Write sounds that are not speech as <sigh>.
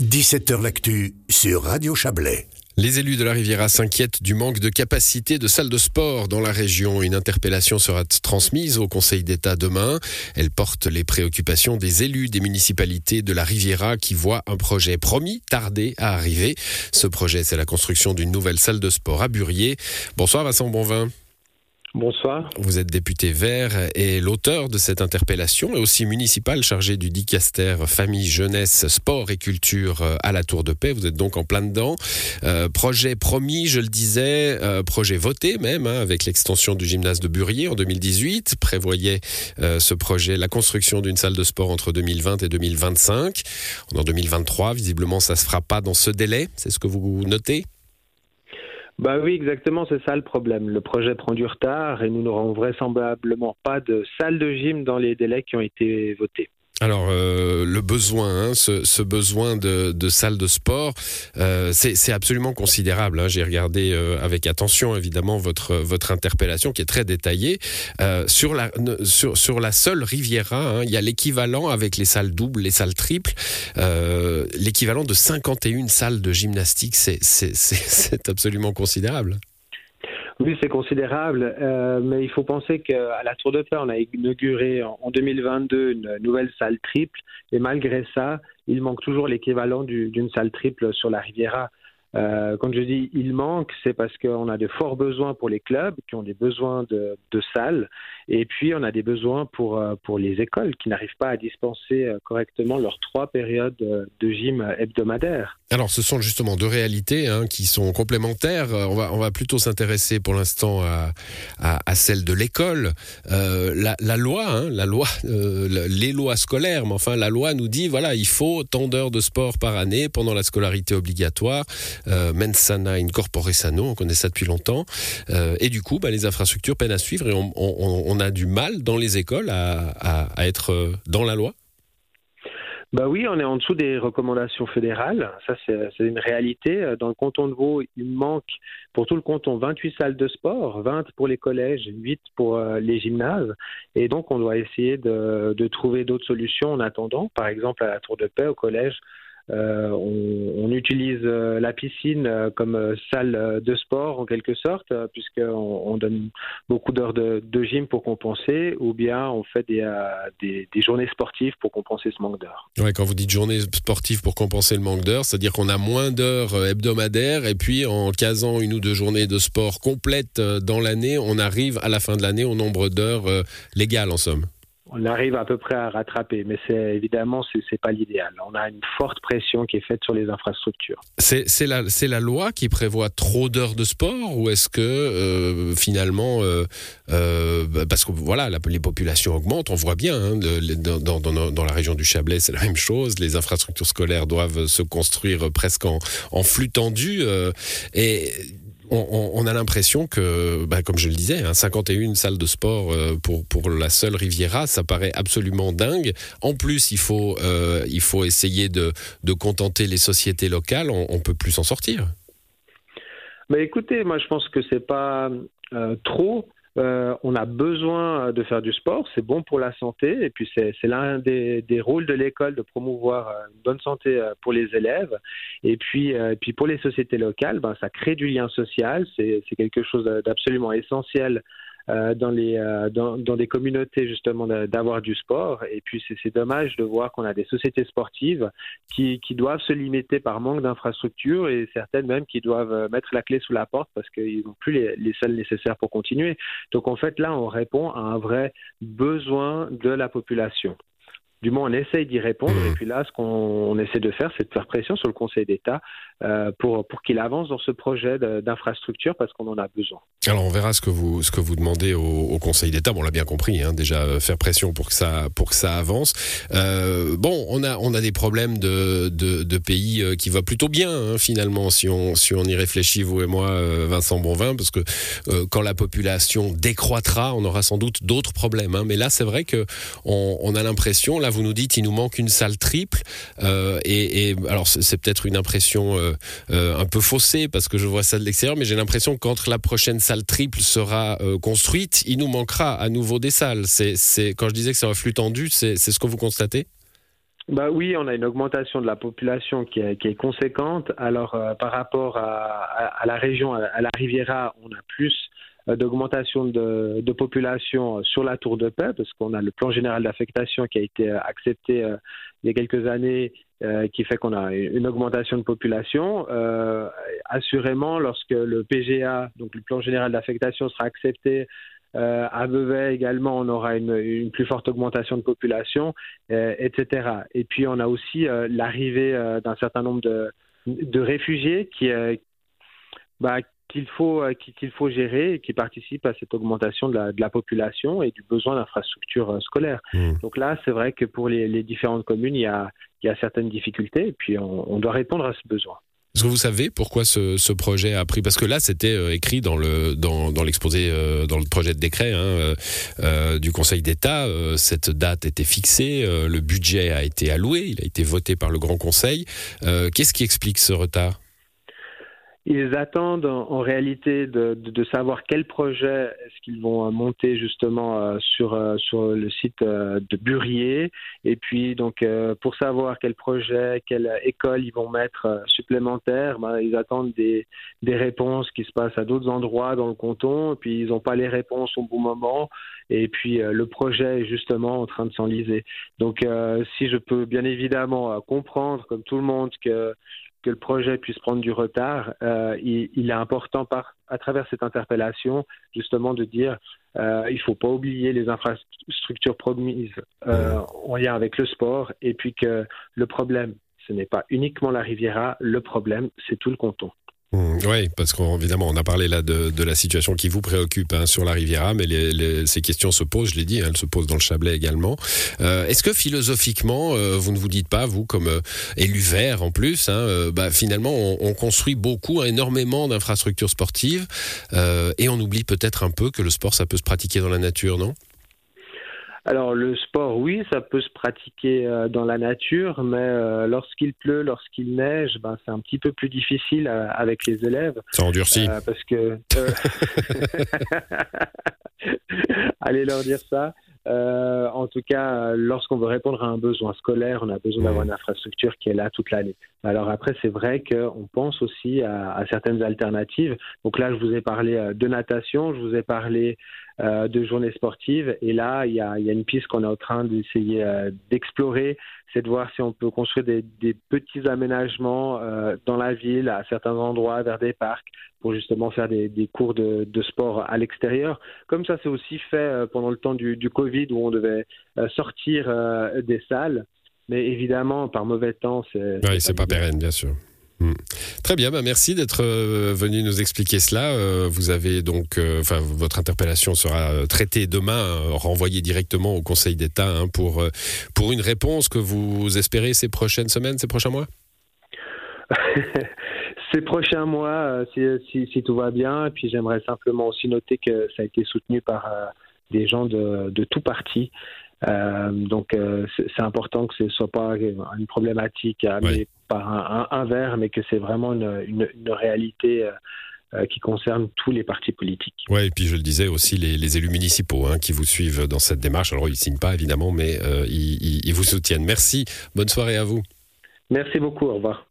17h L'actu sur Radio Chablais. Les élus de la Riviera s'inquiètent du manque de capacité de salles de sport dans la région. Une interpellation sera transmise au Conseil d'État demain. Elle porte les préoccupations des élus des municipalités de la Riviera qui voient un projet promis tarder à arriver. Ce projet, c'est la construction d'une nouvelle salle de sport à Burier. Bonsoir Vincent Bonvin. Bonsoir. Vous êtes député vert et l'auteur de cette interpellation et aussi municipal chargé du dicaster famille, jeunesse, sport et culture euh, à la Tour de Paix. Vous êtes donc en plein dedans. Euh, projet promis, je le disais, euh, projet voté même hein, avec l'extension du gymnase de Burier en 2018 prévoyait ce projet la construction d'une salle de sport entre 2020 et 2025. En 2023, visiblement, ça se fera pas dans ce délai. C'est ce que vous notez? Bah oui, exactement, c'est ça le problème. Le projet prend du retard et nous n'aurons vraisemblablement pas de salle de gym dans les délais qui ont été votés. Alors euh, le besoin, hein, ce, besoin de, de salles de sport, euh, c'est absolument considérable. Hein. J'ai regardé euh, avec attention évidemment votre votre interpellation qui est très détaillée sur la sur, sur la seule Riviera. Hein, il y a l'équivalent avec les salles doubles, les salles triples, l'équivalent de 51 salles de gymnastique. C'est c'est <laughs> absolument considérable. Oui, c'est considérable, euh, mais il faut penser qu'à la Tour de Paix, on a inauguré en 2022 une nouvelle salle triple, et malgré ça, il manque toujours l'équivalent d'une salle triple sur la Riviera. Euh, quand je dis il manque, c'est parce qu'on a de forts besoins pour les clubs qui ont des besoins de, de salles, et puis on a des besoins pour, euh, pour les écoles qui n'arrivent pas à dispenser euh, correctement leurs trois périodes de gym hebdomadaires. Alors ce sont justement deux réalités hein, qui sont complémentaires. On va, on va plutôt s'intéresser pour l'instant à, à, à, celle de l'école. Euh, la, la, loi, hein, la loi euh, les lois scolaires, mais enfin la loi nous dit voilà, il faut tant d'heures de sport par année pendant la scolarité obligatoire euh, mensana incorpore sano, on connaît ça depuis longtemps. Euh, et du coup, bah, les infrastructures peinent à suivre et on, on, on, a du mal dans les écoles à, à, à être euh, dans la loi. Bah oui, on est en dessous des recommandations fédérales. Ça, c'est une réalité. Dans le canton de Vaud, il manque pour tout le canton 28 salles de sport, 20 pour les collèges, 8 pour euh, les gymnases. Et donc, on doit essayer de, de trouver d'autres solutions en attendant. Par exemple, à la Tour de Paix, au collège, euh, on, utilise euh, la piscine euh, comme salle de sport en quelque sorte, puisqu'on on donne beaucoup d'heures de, gym pour compenser, ou bien on fait des, des, journées sportives pour compenser ce manque d'heures. Quand vous dites journée sportive pour compenser le manque d'heures, c'est-à-dire qu'on a moins d'heures hebdomadaires, et puis en casant une ou deux journées de sport complètes dans l'année, on arrive à la fin de l'année au nombre d'heures légales en somme on arrive à peu près à rattraper, mais c'est évidemment c'est pas l'idéal. On a une forte pression qui est faite sur les infrastructures. C'est la loi qui prévoit trop d'heures de sport ou est-ce que euh, finalement euh, euh, parce que voilà les populations augmentent, on voit bien hein, dans, la région du Chablais c'est la même chose. Les infrastructures scolaires doivent se construire presque en, en flux tendu et on, a l'impression que, bah, comme je le disais, 51 hein, salles de sport euh, pour, pour la seule Riviera, ça paraît absolument dingue. En plus, il faut, euh, il faut essayer de, de contenter les sociétés locales. On, on peut plus s'en sortir. Mais écoutez, moi je pense que c'est pas euh, trop euh, on a besoin de faire du sport, c'est bon pour la santé, et puis c'est l'un des, rôles de l'école de promouvoir euh, une bonne santé euh, pour les élèves. Et puis, puis pour les sociétés locales, ben, ça crée du lien social, c'est quelque chose d'absolument essentiel euh, dans, les, euh, dans, dans, des communautés justement d'avoir du sport. Et puis c'est dommage de voir qu'on a des sociétés sportives qui, qui doivent se limiter par manque d'infrastructures et certaines même qui doivent euh, mettre la clé sous la porte parce qu'ils n'ont plus les, les salles nécessaires pour continuer. Donc en fait là, on répond à un vrai besoin de la population du moins on essaye d'y répondre. Mmh. Et puis là, ce qu'on essaie de faire, c'est de faire pression sur le Conseil d'État euh, pour, pour qu'il avance dans ce projet d'infrastructure parce qu'on en a besoin. Alors on verra ce que vous, ce que vous demandez au, au Conseil d'État. Bon, on l'a bien compris, hein, déjà euh, faire pression pour que ça, pour que ça avance. Euh, bon, on a, on a des problèmes de, de, de pays qui va plutôt bien hein, finalement si on, si on y réfléchit, vous et moi, Vincent Bonvin, parce que quand la population décroîtra, on aura sans doute d'autres problèmes. Hein. Mais là, c'est vrai que on, on a l'impression, là vous nous dites, il nous manque une salle triple. et, et alors c'est peut-être une impression euh, euh, un peu faussé parce que je vois ça de l'extérieur, mais j'ai l'impression que quand la prochaine salle triple sera euh, construite, il nous manquera à nouveau des salles. C'est, quand je disais que c'est un flux tendu, c'est ce que vous constatez? Bah oui, on a une augmentation de la population qui est, conséquente. Alors euh, par rapport à, la région, à, la Riviera, on a plus euh, d'augmentation de, population sur la Tour de Paix, parce qu'on a le plan général d'affectation qui a été euh, accepté il y a quelques années, qui fait qu'on a une augmentation de population. assurément, lorsque le PGA, donc le plan général d'affectation, sera accepté euh, à Vevey également, on aura une, plus forte augmentation de population, euh, etc. Et puis on a aussi euh, l'arrivée euh, d'un certain nombre de, de réfugiés qui, bah, qu'il faut qu'il faut gérer et qui participent à cette augmentation de la, de la population et du besoin d'infrastructures scolaires. Mmh. Donc là, c'est vrai que pour les, les, différentes communes, il y a, il y a certaines difficultés et puis on, on doit répondre à ce besoin. Est-ce que vous savez pourquoi ce, ce, projet a pris? Parce que là, c'était euh, écrit dans le dans, dans l'exposé, euh, dans le projet de décret hein, euh, euh du Conseil d'État. cette date était fixée, le budget a été alloué, il a été voté par le Grand Conseil. Qu'est-ce qui explique ce retard? Ils attendent en, réalité de, de, de, savoir quel projet est-ce qu'ils vont euh, monter justement euh, sur, euh, sur le site de Burier. Et puis, donc, pour savoir quel projet, quelle école ils vont mettre supplémentaire, ben, ils attendent des, des réponses qui se passent à d'autres endroits dans le canton. Et puis, ils n'ont pas les réponses au bon moment. Et puis, le projet est justement en train de s'enliser. Donc, si je peux bien évidemment comprendre, comme tout le monde, que que le projet puisse prendre du retard, euh, il, est important par, à travers cette interpellation justement de dire euh, il ne faut pas oublier les infrastructures promises euh, en lien avec le sport et puis que le problème, ce n'est pas uniquement la Riviera, le problème, c'est tout le canton. Mmh, oui, parce qu'évidemment, on a parlé là de, la situation qui vous préoccupe hein, sur la Riviera, mais les, ces questions se posent, je l'ai dit, hein, elles se posent dans le Chablais également. Euh, Est-ce que philosophiquement, euh, vous ne vous dites pas, vous, comme euh, élu vert en plus, hein, euh, bah, finalement, on, on, construit beaucoup, énormément d'infrastructures sportives, euh, et on oublie peut-être un peu que le sport, ça peut se pratiquer dans la nature, non? Alors le sport, oui, ça peut se pratiquer euh, dans la nature, mais euh, lorsqu'il pleut, lorsqu'il neige, ben, c'est un petit peu plus difficile euh, avec les élèves. Ça endurcit. Parce que <laughs> allez leur dire ça. Euh, en tout cas, lorsqu'on veut répondre à un besoin scolaire, on a besoin d'avoir une infrastructure qui est là toute l'année. Alors après, c'est vrai qu'on pense aussi à, à, certaines alternatives. Donc là, je vous ai parlé de natation, je vous ai parlé euh, de journées sportives. Et là, il y a, une piste qu'on est en train d'essayer euh, d'explorer, c'est de voir si on peut construire des, petits aménagements euh, dans la ville, à certains endroits, vers des parcs, pour justement faire des, cours de, sport à l'extérieur. Comme ça, c'est aussi fait pendant le temps du, Covid, où on devait sortir des salles. Mais évidemment, par mauvais temps, c'est. Oui, c'est pas pérenne, bien sûr. Hmm. Très bien, bah merci d'être euh, venu nous expliquer cela. Euh, vous avez donc, euh, enfin, votre interpellation sera traitée demain, renvoyée directement au Conseil d'État hein, pour pour une réponse que vous espérez ces prochaines semaines, ces prochains mois? <laughs> ces prochains mois, si, si, tout va bien. Et puis j'aimerais simplement aussi noter que ça a été soutenu par des gens de, de tout parti. Euh, donc euh, c'est important que ce ne soit pas une problématique amenée oui. par un, un, un, verre, mais que c'est vraiment une, une, une réalité. Euh, qui concerne tous les partis politiques. Oui, et puis je le disais aussi, les, les élus municipaux hein, qui vous suivent dans cette démarche. Alors, ils ne signent pas, évidemment, mais ils vous soutiennent. Merci. Bonne soirée à vous. Merci beaucoup. Au revoir.